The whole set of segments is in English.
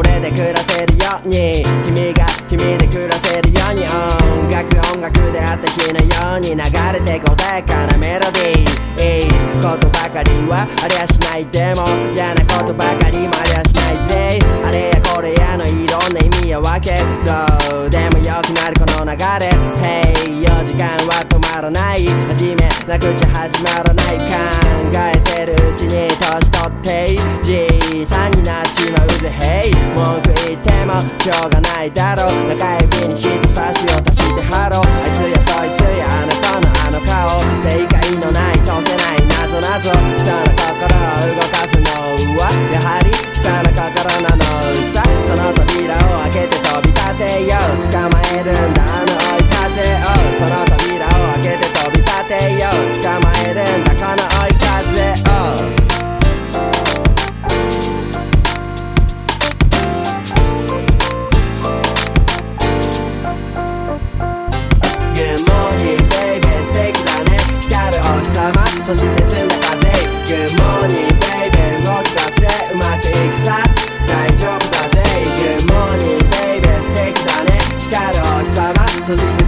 俺で暮らせるように。君が君で暮らせるように。音楽音楽であった日のように流れて答えかなメロディー。いいことばかりはありゃしない。でも嫌なことばかりもありゃしないぜ。あれんな意味やわけどうでもよくなるこの流れ。Hey 4時間は止まらない。初めなくちゃ始まらない。考えてるうちに年取ってじいさんになっちまうぜ。Hey 文句言ってもしょうがないだろう。中指に人差しを足してハローあいつやそいつやあの子のあの顔。正解のない謎謎人の心を動かすのはやはり人の心なのさ。その扉を開けて飛び立てよう。捕まえるんだあの追い風を。その扉を開けて飛び立てよう。捕まえるんだこの追いそして澄んだ風 Good morning baby 動き出せうまくいくさ大丈夫だぜ。Good morning baby 素敵だね。光るお日様そして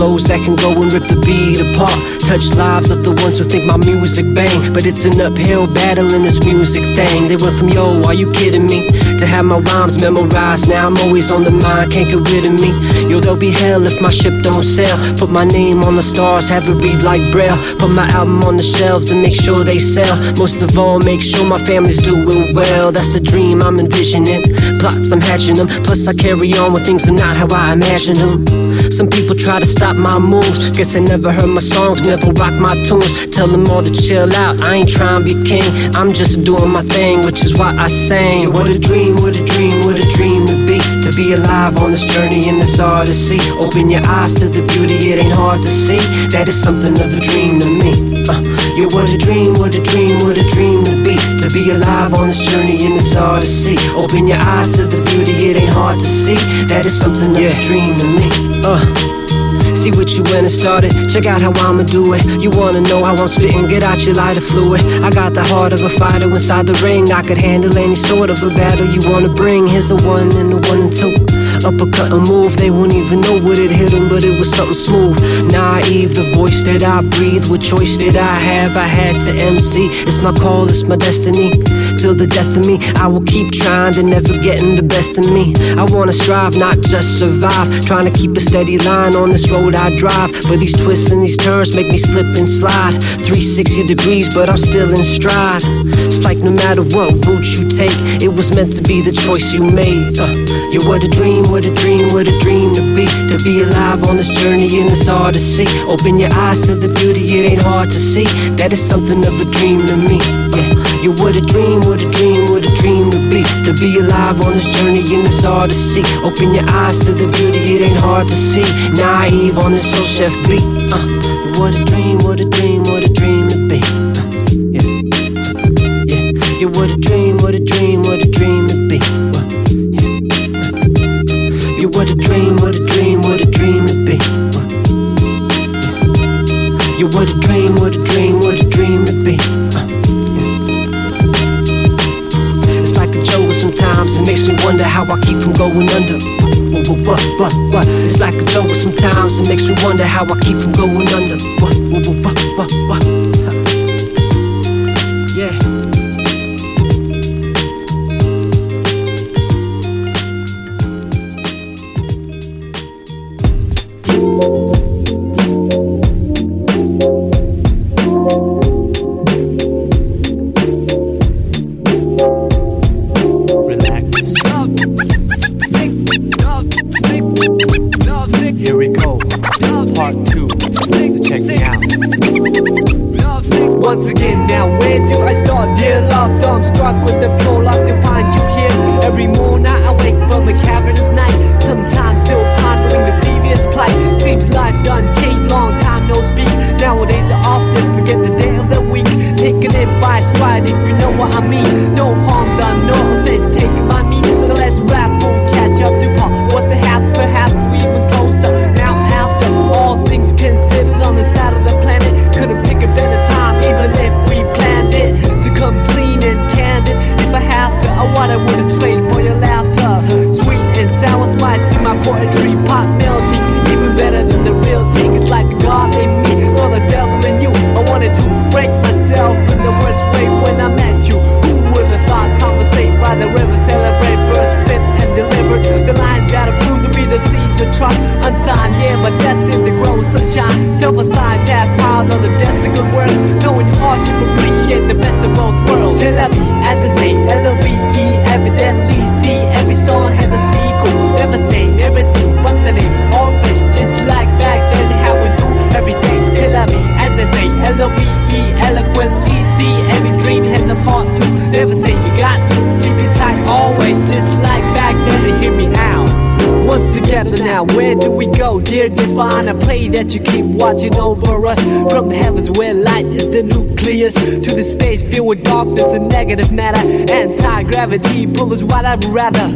flows that can go and rip the beat apart. Touch lives of the ones who think my music bang, but it's an uphill battle in this music thing. They went from yo, are you kidding me? To have my rhymes memorized. Now I'm always on the mind, can't get rid of me. Yo, there'll be hell if my ship don't sail. Put my name on the stars, have it read like braille. Put my album on the shelves and make sure they sell. Most of all, make sure my family's doing well. That's the dream I'm envisioning. Plots I'm hatching them. Plus I carry on when things are not how I imagine them. Some people try to stop my moves. Guess they never heard my songs, never rock my tunes. Tell them all to chill out. I ain't trying to be king. I'm just doing my thing, which is why I sang. What a dream, what a dream, what a dream to be. To be alive on this journey in this odyssey. Open your eyes to the beauty, it ain't hard to see. That is something of a dream to me. Uh, yeah, what a dream, what a dream, what a dream to be. To be alive on this journey and it's in this odyssey. Open your eyes to the beauty, it ain't hard to see. That is something of a dream to me. Uh. See what you went and started. Check out how I'ma do it. You wanna know how I'm spitting? Get out your lighter fluid. I got the heart of a fighter inside the ring. I could handle any sort of a battle you wanna bring. Here's a one and a one and two. Uppercut and move, they won't even know what it hit them, but it was something smooth. Naive, the voice that I breathe, what choice did I have? I had to MC. It's my call, it's my destiny till the death of me. I will keep trying to never getting the best of me. I wanna strive, not just survive. Trying to keep a steady line on this road I drive. But these twists and these turns make me slip and slide. 360 degrees, but I'm still in stride. It's like no matter what route you take, it was meant to be the choice you made. Uh, yeah, what a dream, what a dream, what a dream to be. To be alive on this journey and it's hard to see. Open your eyes to the beauty, it ain't hard to see. That is something of a dream to me. Yeah. You what a dream, what a dream, what a dream to be. To be alive on this journey and it's hard to see. Open your eyes to the beauty, it ain't hard to see. Naive on this soul chef beat. Uh, what a dream, what a dream I keep from going under. What, what, what, It's like a jungle sometimes it makes me wonder how I keep from going under. What, what, what, what, Yeah. that you keep watching over us. From the heavens where light is the nucleus to the space filled with darkness and negative matter. Anti gravity pullers, what I'd rather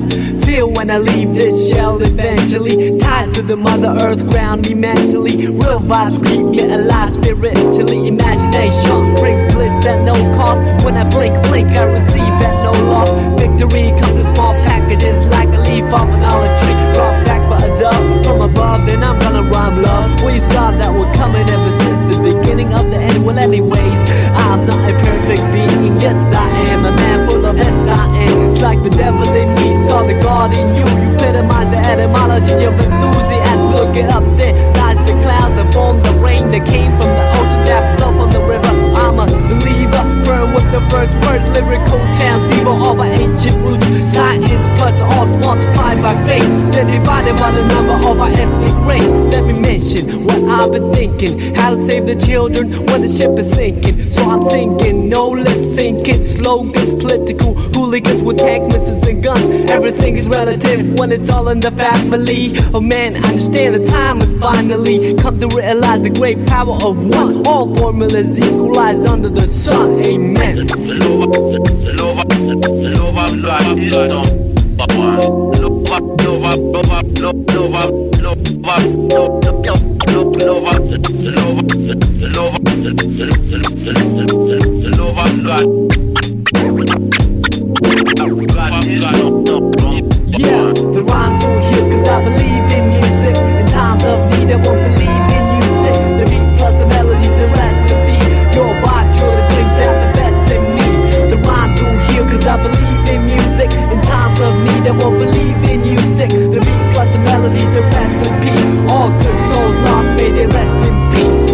feel when I leave this shell eventually. Ties to the mother earth ground me mentally. Real vibes keep me alive spiritually. Imagination brings bliss at no cost. When I blink, blink, I receive at no loss. Victory comes in small packages like a leaf off an olive tree up from above, then I'm gonna rhyme love. We saw that we're coming ever since the beginning of the end. Well, anyways, I'm not a perfect being. Yes, I am a man full of S I am. It's like the devil they meet, saw the God in you. You epitomize the etymology of enthusiasm. Look it up there, lies the clouds that form the rain that came from the ocean that flow from the river. I'm a believer firm with the first words, lyrical transceiver of our ancient roots. Science plus arts multiplied by faith, then divided by the number of our ethnic race. Let me mention what I've been thinking, how to save the children when the ship is sinking. So I'm singing, no lip syncing, slogans, political hooligans with tank missiles and guns. Everything is relative when it's all in the family. Oh man, I understand the time has finally come to realize the great power of one. All formulas equalize under the sun. Amen. I won't believe in music. The beat plus the melody, the recipe. Your vibe truly brings out the best in me. The rhymes will heal cause I believe in music. In times of need, I won't believe in music. The beat plus the melody, the recipe. All good souls lost, may they rest in peace.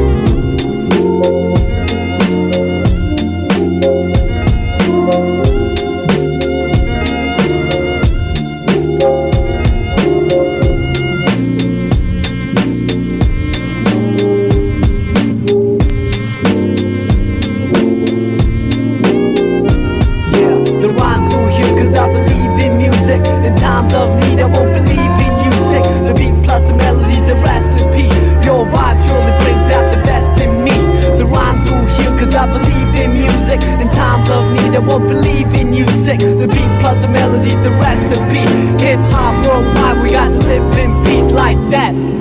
Music. The beat plus the melody, the recipe. Hip hop worldwide, we got to live in peace like that.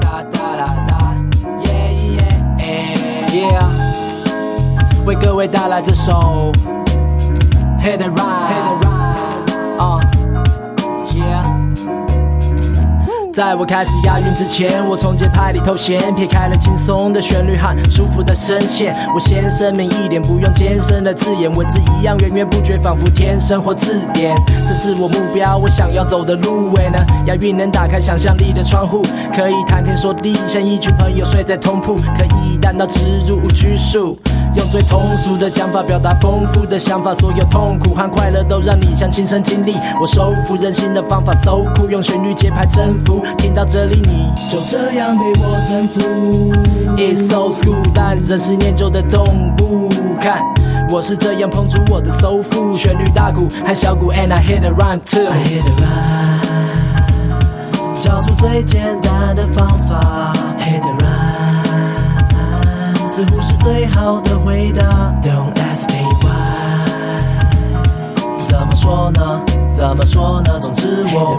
Da da da da, yeah yeah yeah yeah。为各位带来这首 Hit and Ride。在我开始押韵之前，我从节拍里偷闲撇开了轻松的旋律和舒服的声线。我先声明一点，不用艰深的字眼，文字一样源源不绝，仿佛天生或字典。这是我目标，我想要走的路。为呢，押韵能打开想象力的窗户，可以谈天说地，像一群朋友睡在同铺，可以单刀直入无拘束。用最通俗的讲法表达丰富的想法，所有痛苦和快乐都让你像亲身经历。我收服人心的方法，so cool，用旋律节拍征服。听到这里，你就这样被我征服。It's so cool，但人是念旧的动物。看，我是这样碰出我的收腹，旋律大鼓和小鼓，and I hit the rhyme too。I hit the rhyme，找出最简单的方法，hit rhyme。似乎是最好的回答。Don't ask me why，怎么说呢？怎么说呢？总之我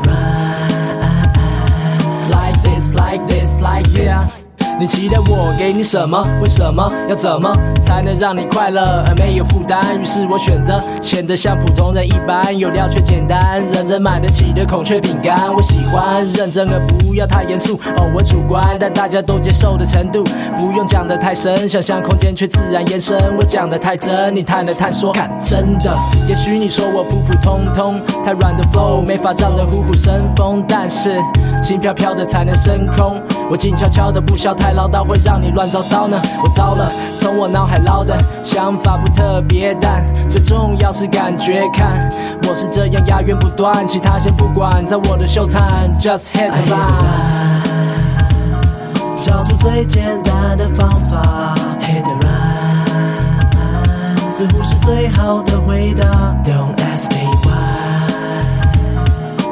like this, like this, like this。你期待我给你什么？为什么要怎么才能让你快乐而没有负担？于是我选择显得像普通人一般，有料却简单，人人买得起的孔雀饼干。我喜欢认真而不要太严肃，哦，我主观，但大家都接受的程度，不用讲得太深，想象空间却自然延伸。我讲得太真，你探了探说，看真的。也许你说我普普通通，太软的 flow 没法让人虎虎生风，但是轻飘飘的才能升空。我静悄悄的不笑。太唠叨会让你乱糟糟呢，我糟了。从我脑海捞的想法不特别，但最重要是感觉。看，我是这样押韵不断，其他先不管，在我的秀场，just hit the rhyme，找出最简单的方法，hit the rhyme，似乎是最好的回答。Don't ask me why，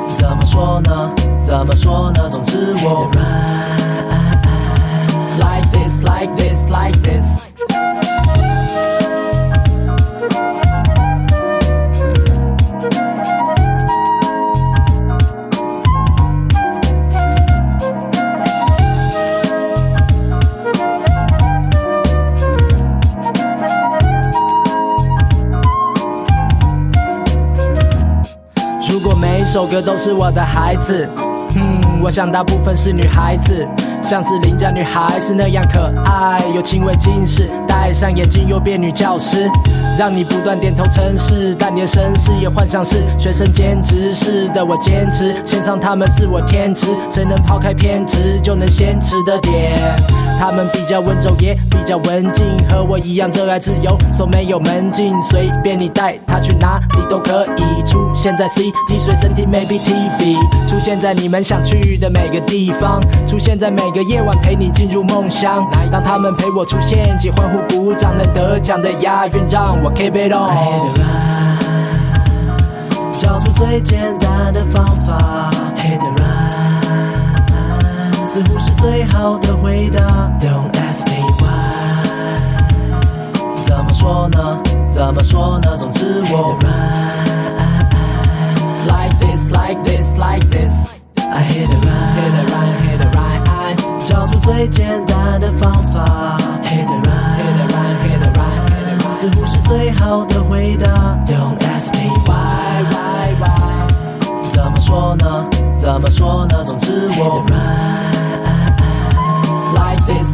怎么说呢？怎么说呢？总之我。Like this, like this. 如果每首歌都是我的孩子，嗯，我想大部分是女孩子。像是邻家女孩是那样可爱，有轻微近视，戴上眼镜又变女教师，让你不断点头称是，但连绅士也幻想是学生兼职是的，我坚持线上他们是我天职，谁能抛开偏执就能先吃的点。他们比较温柔也比较文静，和我一样热爱自由，说没有门禁，随便你带他去哪里都可以。出现在 C T 随身听 Maybe TV，出现在你们想去的每个地方，出现在每。个夜晚陪你进入梦乡，让他们陪我出现，起欢呼鼓掌，能得奖的押韵让我 keep it on。找出最简单的方法似乎是最好的回答。Don't ask me why，怎么说呢？怎么说呢？总之我 like this, like this, like this。I hit the rhyme, hit the rhyme, hit the rhyme。找出最简单的方法，Hit the rhyme，Hit the rhyme，Hit the rhyme，似乎是最好的回答。Don't ask me why，why，why，怎么说呢？怎么说呢？总之我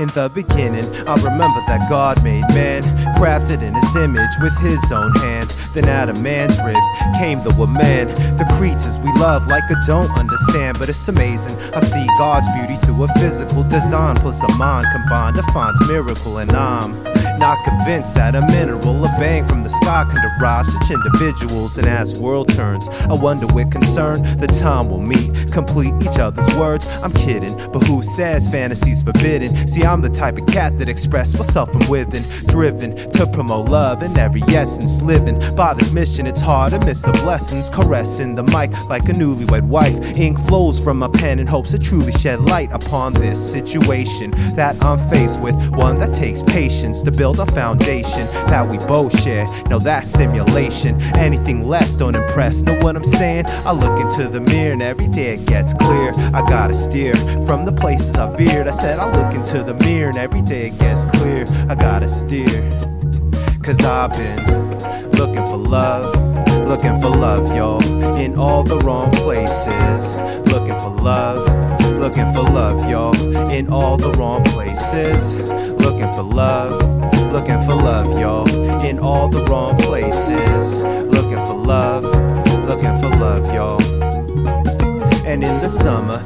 In the beginning, I remember that God made man, crafted in his image with his own hands. Then out of man's rib came the woman. The creatures we love like I don't understand, but it's amazing. I see God's beauty through a physical design, plus a mind combined defines miracle, and I'm not convinced that a mineral, a bang from the sky can derive such individuals. And as world turns, I wonder with concern the time will meet, complete each other's words. I'm kidding, but who says fantasy's forbidden? See, I'm the type of cat that express myself from within, driven to promote love in every essence, living by this mission. It's hard to miss the blessings, caressing the mic like a newlywed wife. Ink flows from my pen in hopes to truly shed light upon this situation that I'm faced with, one that takes patience to build build a foundation that we both share. Know that stimulation. Anything less don't impress. Know what I'm saying? I look into the mirror and every day it gets clear. I gotta steer from the places I veered. I said I look into the mirror and every day it gets clear. I gotta steer. Cause I've been looking for love, looking for love, y'all, in all the wrong places. Looking for love, looking for love, y'all, in all the wrong places. Looking for love looking for love, y'all, in all the wrong places. Looking for love, looking for love, y'all. And in the summer,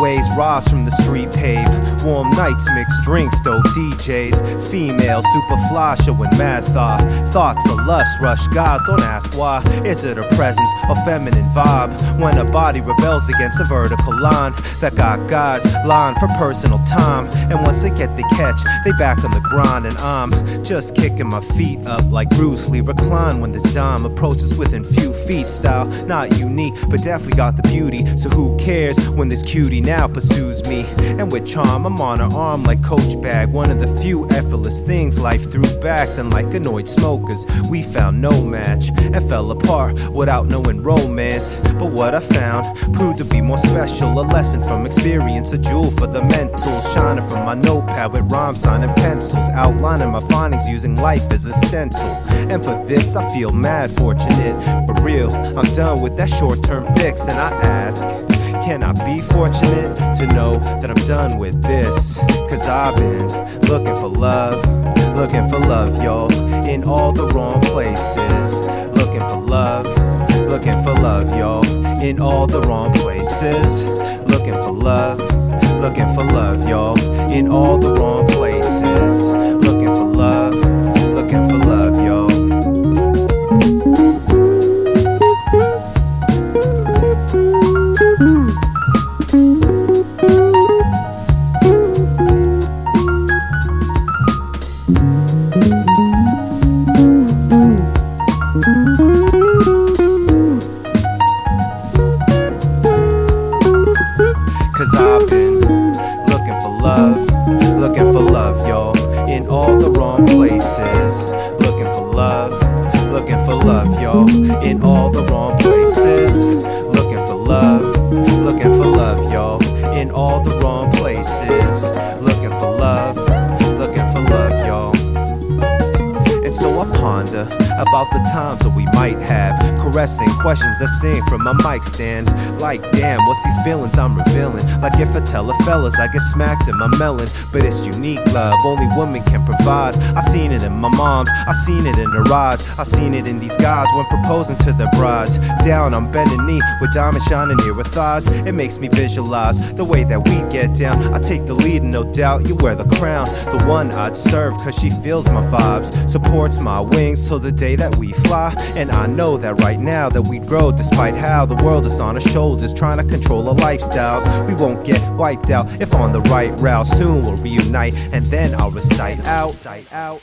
waves rise from the street pave. Warm nights, mixed drinks, dope DJs. Female, super fly, showing mad thought. Thoughts of lust rush guys, don't ask why. Is it a presence or feminine vibe? When a body rebels against a vertical line that got guys lying for personal time. And once they get the catch, they back on the grind. And I'm just kicking my feet up like Bruce Lee. Recline when this dime approaches within few feet. Style not unique, but definitely got the beauty. So who cares when this cutie now pursues me? And with charm, I'm on her arm like Coach Bag. One of the few effortless things life threw back. Then, like annoyed smokers, we found no match and fell apart without knowing romance. But what I found proved to be more special. A lesson from experience, a jewel for the mental. Shining from my notepad with rhyme signing pencils. Outlining my findings using life as a stencil. And for this, I feel mad fortunate. But real, I'm done with that short term fix. And I ask, can I be fortunate to know that I'm done with this? Cause I've been looking for love, looking for love, y'all, in all the wrong places. Looking for love, looking for love, y'all, in all the wrong places. Looking for love, looking for love, y'all, in all the wrong places. That sing from my mic stand. Like, damn, what's these feelings I'm revealing? Like, if I tell a fellas, I get smacked in my melon. But it's unique love, only women can provide. I seen it in my mom's, I seen it in her eyes. I seen it in these guys when proposing to their brides. Down on bending knee with diamonds shining near her thighs. It makes me visualize the way that we get down. I take the lead, and no doubt you wear the crown. The one I'd serve, cause she feels my vibes, supports my wings till the day that we fly. And I know that right now that we grow, despite how the world is on our shoulders, trying to control our lifestyles. We won't get wiped out if on the right route. Soon we'll reunite, and then I'll recite out. out.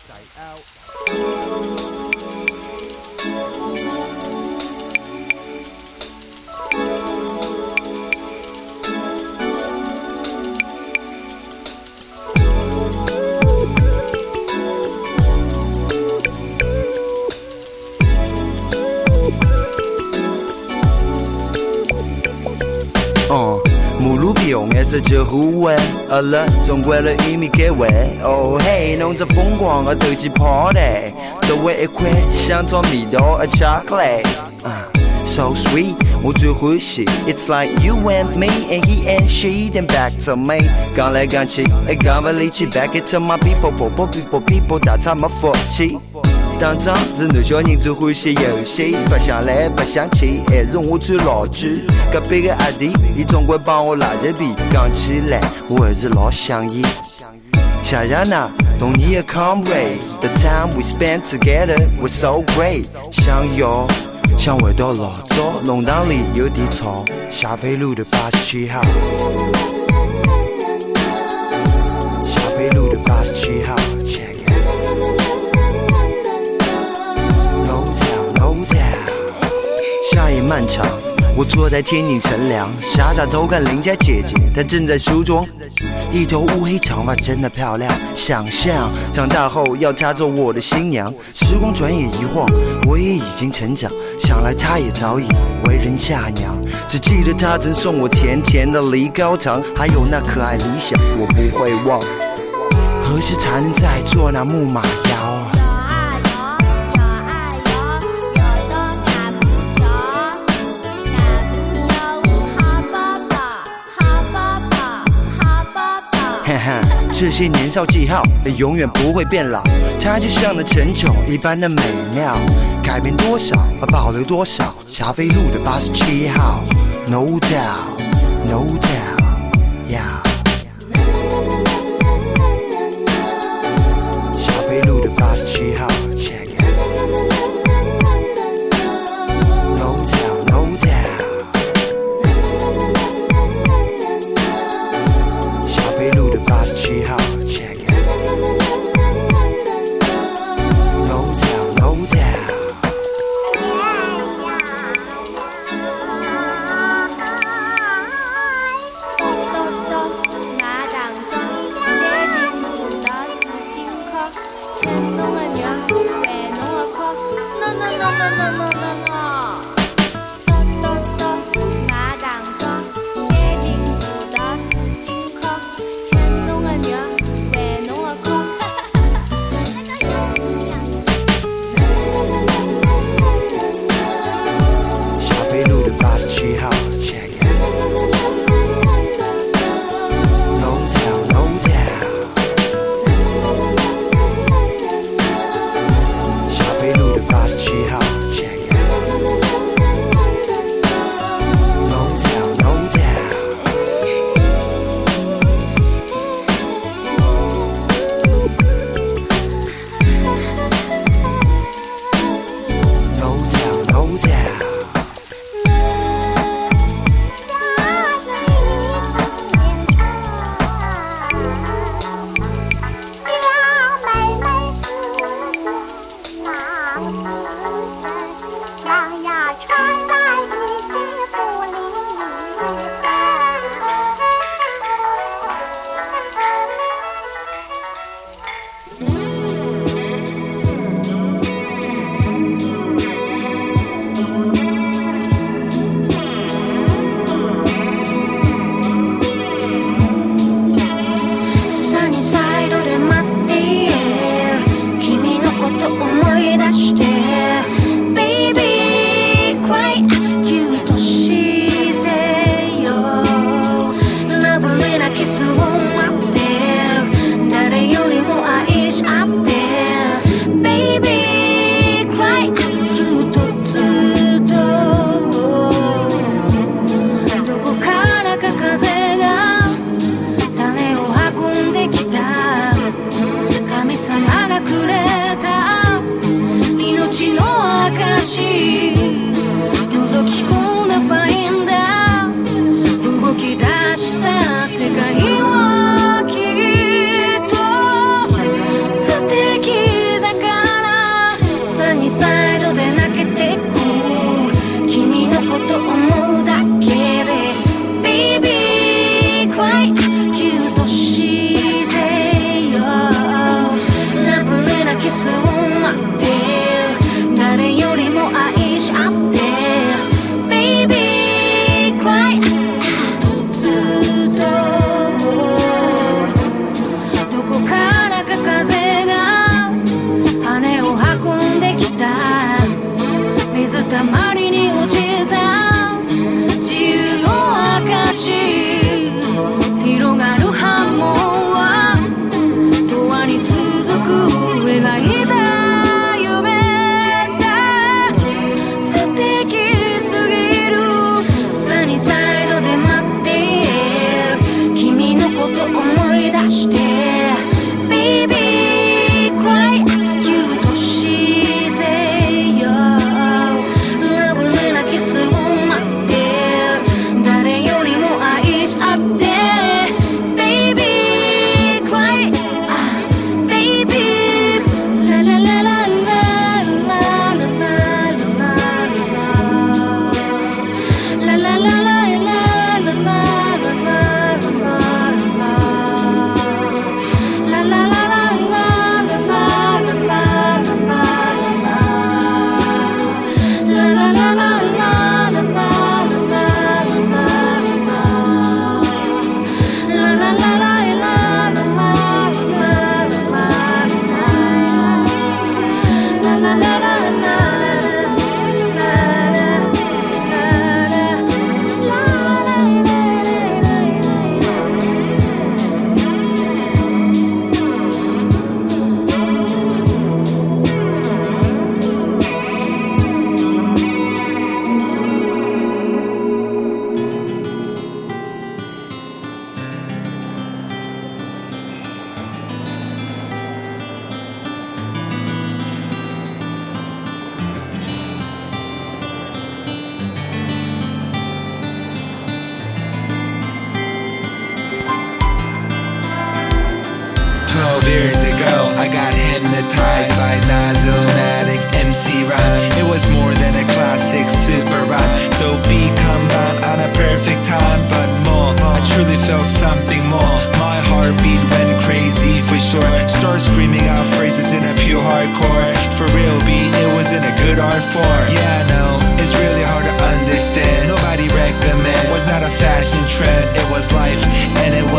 而了，总归了一米结尾。哦嘿，弄着疯狂而投机 party，周围一块香草味道 a chocolate。So sweet，我最欢喜。It's like you and me and he and she, then back to me。讲来讲去，一讲不离去，back Back to my people, people people，that's how my 福气。打仗是男小人最欢喜游戏，白相来白相去，还是我最老气。隔壁个阿弟，伊总归帮我拉着皮，讲起来我还是老想伊。谢谢那童年的 comrade，the time we spent together was so great。想要想回到老早，弄堂里有点吵，霞飞路的八十七号。霞飞路的八十七号漫长，我坐在天顶乘凉，傻傻偷看邻家姐姐，她正在梳妆。一头乌黑长发真的漂亮，想象长大后要她做我的新娘。时光转眼一晃，我也已经成长，想来她也早已为人嫁娘。只记得她曾送我甜甜的梨膏糖，还有那可爱理想，我不会忘。何时才能再做那木马摇这些年少记号永远不会变老，它就像那陈酒一般的美妙。改变多少，保留多少。霞飞路的八十七号，No doubt，No doubt，Yeah。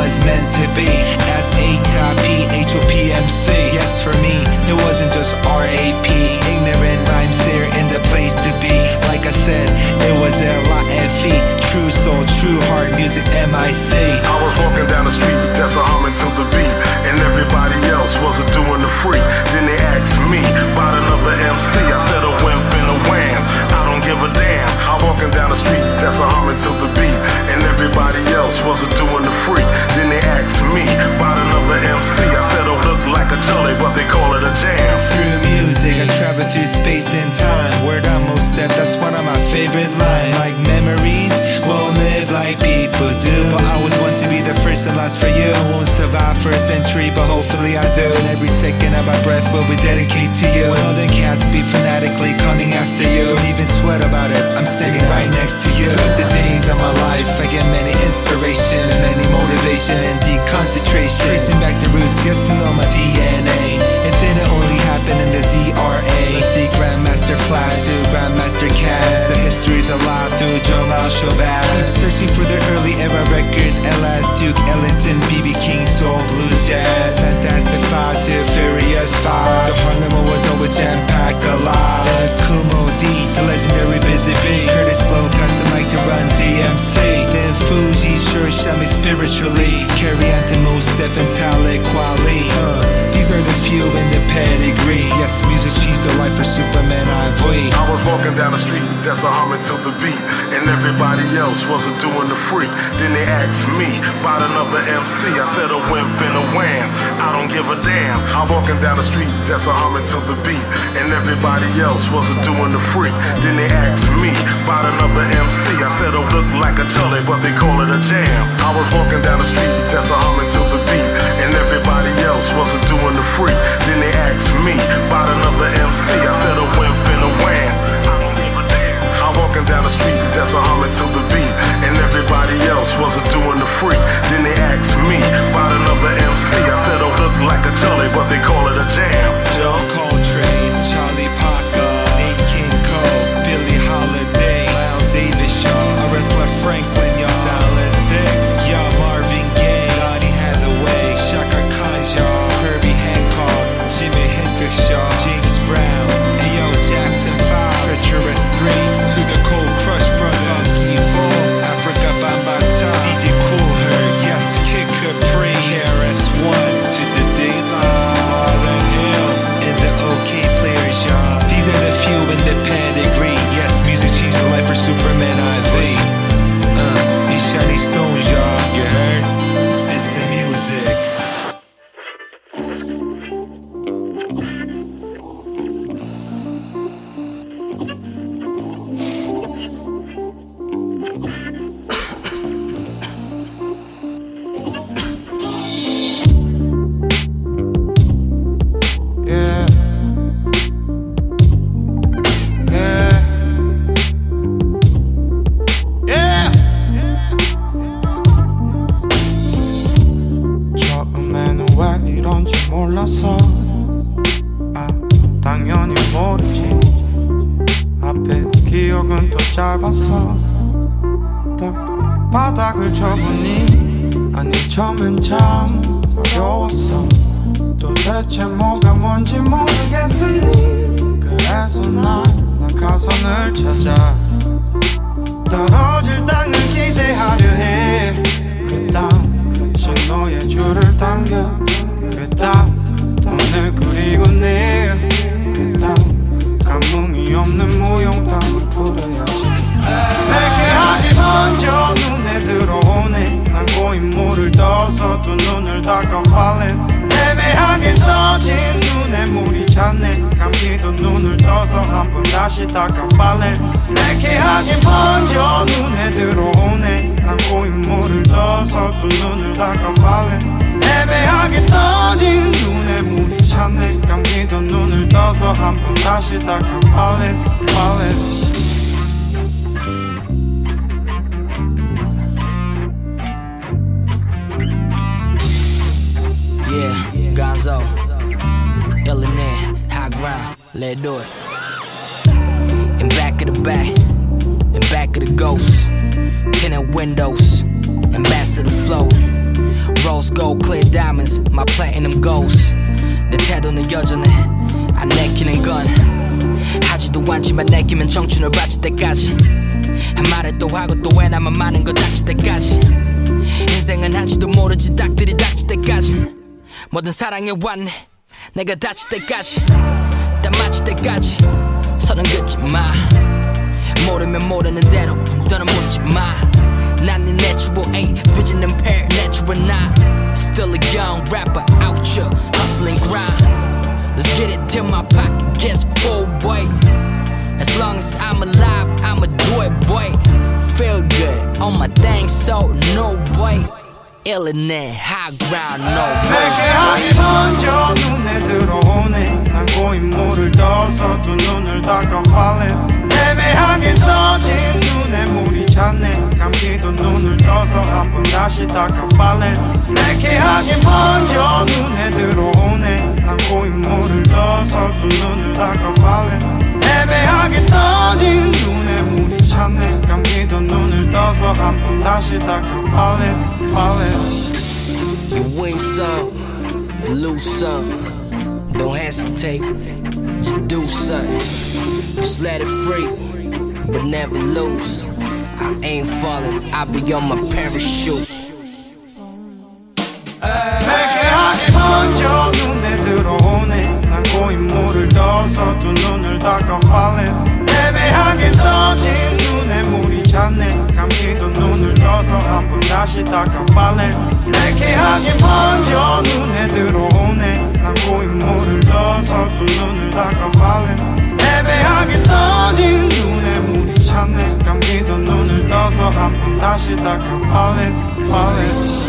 Was meant to be. S H I P H O P M C. Yes, for me, it wasn't just R A P. Ignorant rhymes here in the place to be. Like I said, it was L I F E. True soul, true heart music, M I was walking down the street, that's a humming to the beat, and everybody else was a doing the freak. Then they asked me about another MC. I said a wimp and a wham. I don't give a damn. I'm walking down the street, that's a humming to the beat, and everybody else was a doing the freak. Asked me about another MC. I said I look like a jelly, but they call it a jam. Through I travel through space and time. Word on Mos Def, that's one of my favorite lines. Like memories won't live like people do. But I always want to be the first and last for you. I won't survive for a century, but hopefully I do. And every second of my breath will be dedicated to you. When the cats be fanatically coming after you. Don't even sweat about it, I'm standing right next to you. Throughout the days of my life, I get many inspiration and many motivation and concentration. Tracing back the roots, yes, you know my DNA. It didn't in the ZRA. Let's see Grandmaster Flash to Grandmaster Caz. The history's alive through Jamal Shabazz. Searching for the early era records, LS Duke, Ellington, BB King, Soul, Blues, Jazz. Fantastic Five to Furious Five. The Harlem was always jam packed alive. There's Kumo D, the legendary Busy Bee. Kurtis Blow, pass the mic to run DMC. Then Fuji sure shot me spiritually. Carry on to Kweli. Uh, these are the few in the pedigree. Yes, music she's the life for Superman Ivy. I was walking down the street, that's a humming to the beat, and everybody else wasn't doing the freak. Then they asked me about another MC. I said a wimp and a wham. I don't give a damn. I'm walking down the street, that's a humming to the beat, and everybody else wasn't doing the freak. Then they asked me about another MC. I said I look like a jelly, but they call it a jam. I was walking down the street, that's a humming to the beat, else was a doing the freak. Then they asked me about another MC. I said a wimp and a wham. I'm walking down the street, that's a humming to the beat, and everybody else was a doing the freak. Then they asked me about another MC. I said I look like a jelly, but they call it a jam. John Coltrane, Jimi 고인물을 떠서 두 눈을 닦아 falling 애매하게 떠진 눈에 떠서 한번 다시 닦아 falling falling Yeah, Gonzo, Illinois, high ground, let's do it. In back of the back, in back of the ghost, tinted windows, ambassador flow. Rose gold, clear diamonds, my platinum ghost. 내 태도는 여전해, 안 내키는 건. 하지도 않지만 내키면 청춘을 바칠 때까지. 한 말을 또 하고 또해 나만 많은 거 닥칠 때까지. 인생은 한지도 모르지 딱들이 닥칠 때까지. 뭐든 사랑해 왔네. 내가 다칠 때까지. 딱 맞힐 때까지. 선은 긋지 마. 모르면 모르는 대로 너는 묻지 마 난네 natural ain't 뒤지는 pair natural not still a young rapper out here hustling grind let's get it till my pocket gets full boy as long as I'm alive I'ma do it boy feel good on my thing so no boy illin' high ground no 내게 boy 하기 먼저 눈에 들어오네 난 고인물을 떠서 두 눈을 닦아 falling 애 매하게 떠진 눈에 물이 찼네 감기도 눈을 떠서 한번 다시 닦아 falling 내게 하기 먼저 눈에 들어오네 난 고인 물을 떠서 두 눈을 닦아 falling 애매하게 떠진 눈에 물이 찼네 감기도 눈을 떠서 한번 다시 닦아 falling falling You win some, lose some. Don't hesitate, just do something. Just let it free, but never lose. I ain't falling, I be on my parachute. 하기 먼저 눈에 들어오네. 난 고인물을 떠서 두 눈을 닦아 falling. 애매하게 떠진 눈에 물이 찼네. 감기도 눈을 떠서 한 번 다시 닦아 falling. 하기 먼저 눈에 들어오네. 난 고인물을 떠서 두 눈을 닦아 falling 애매하게 떠진 눈에 물이 찼네. 감기도 눈을 떠서 한 번 다시 닦아. Falling falling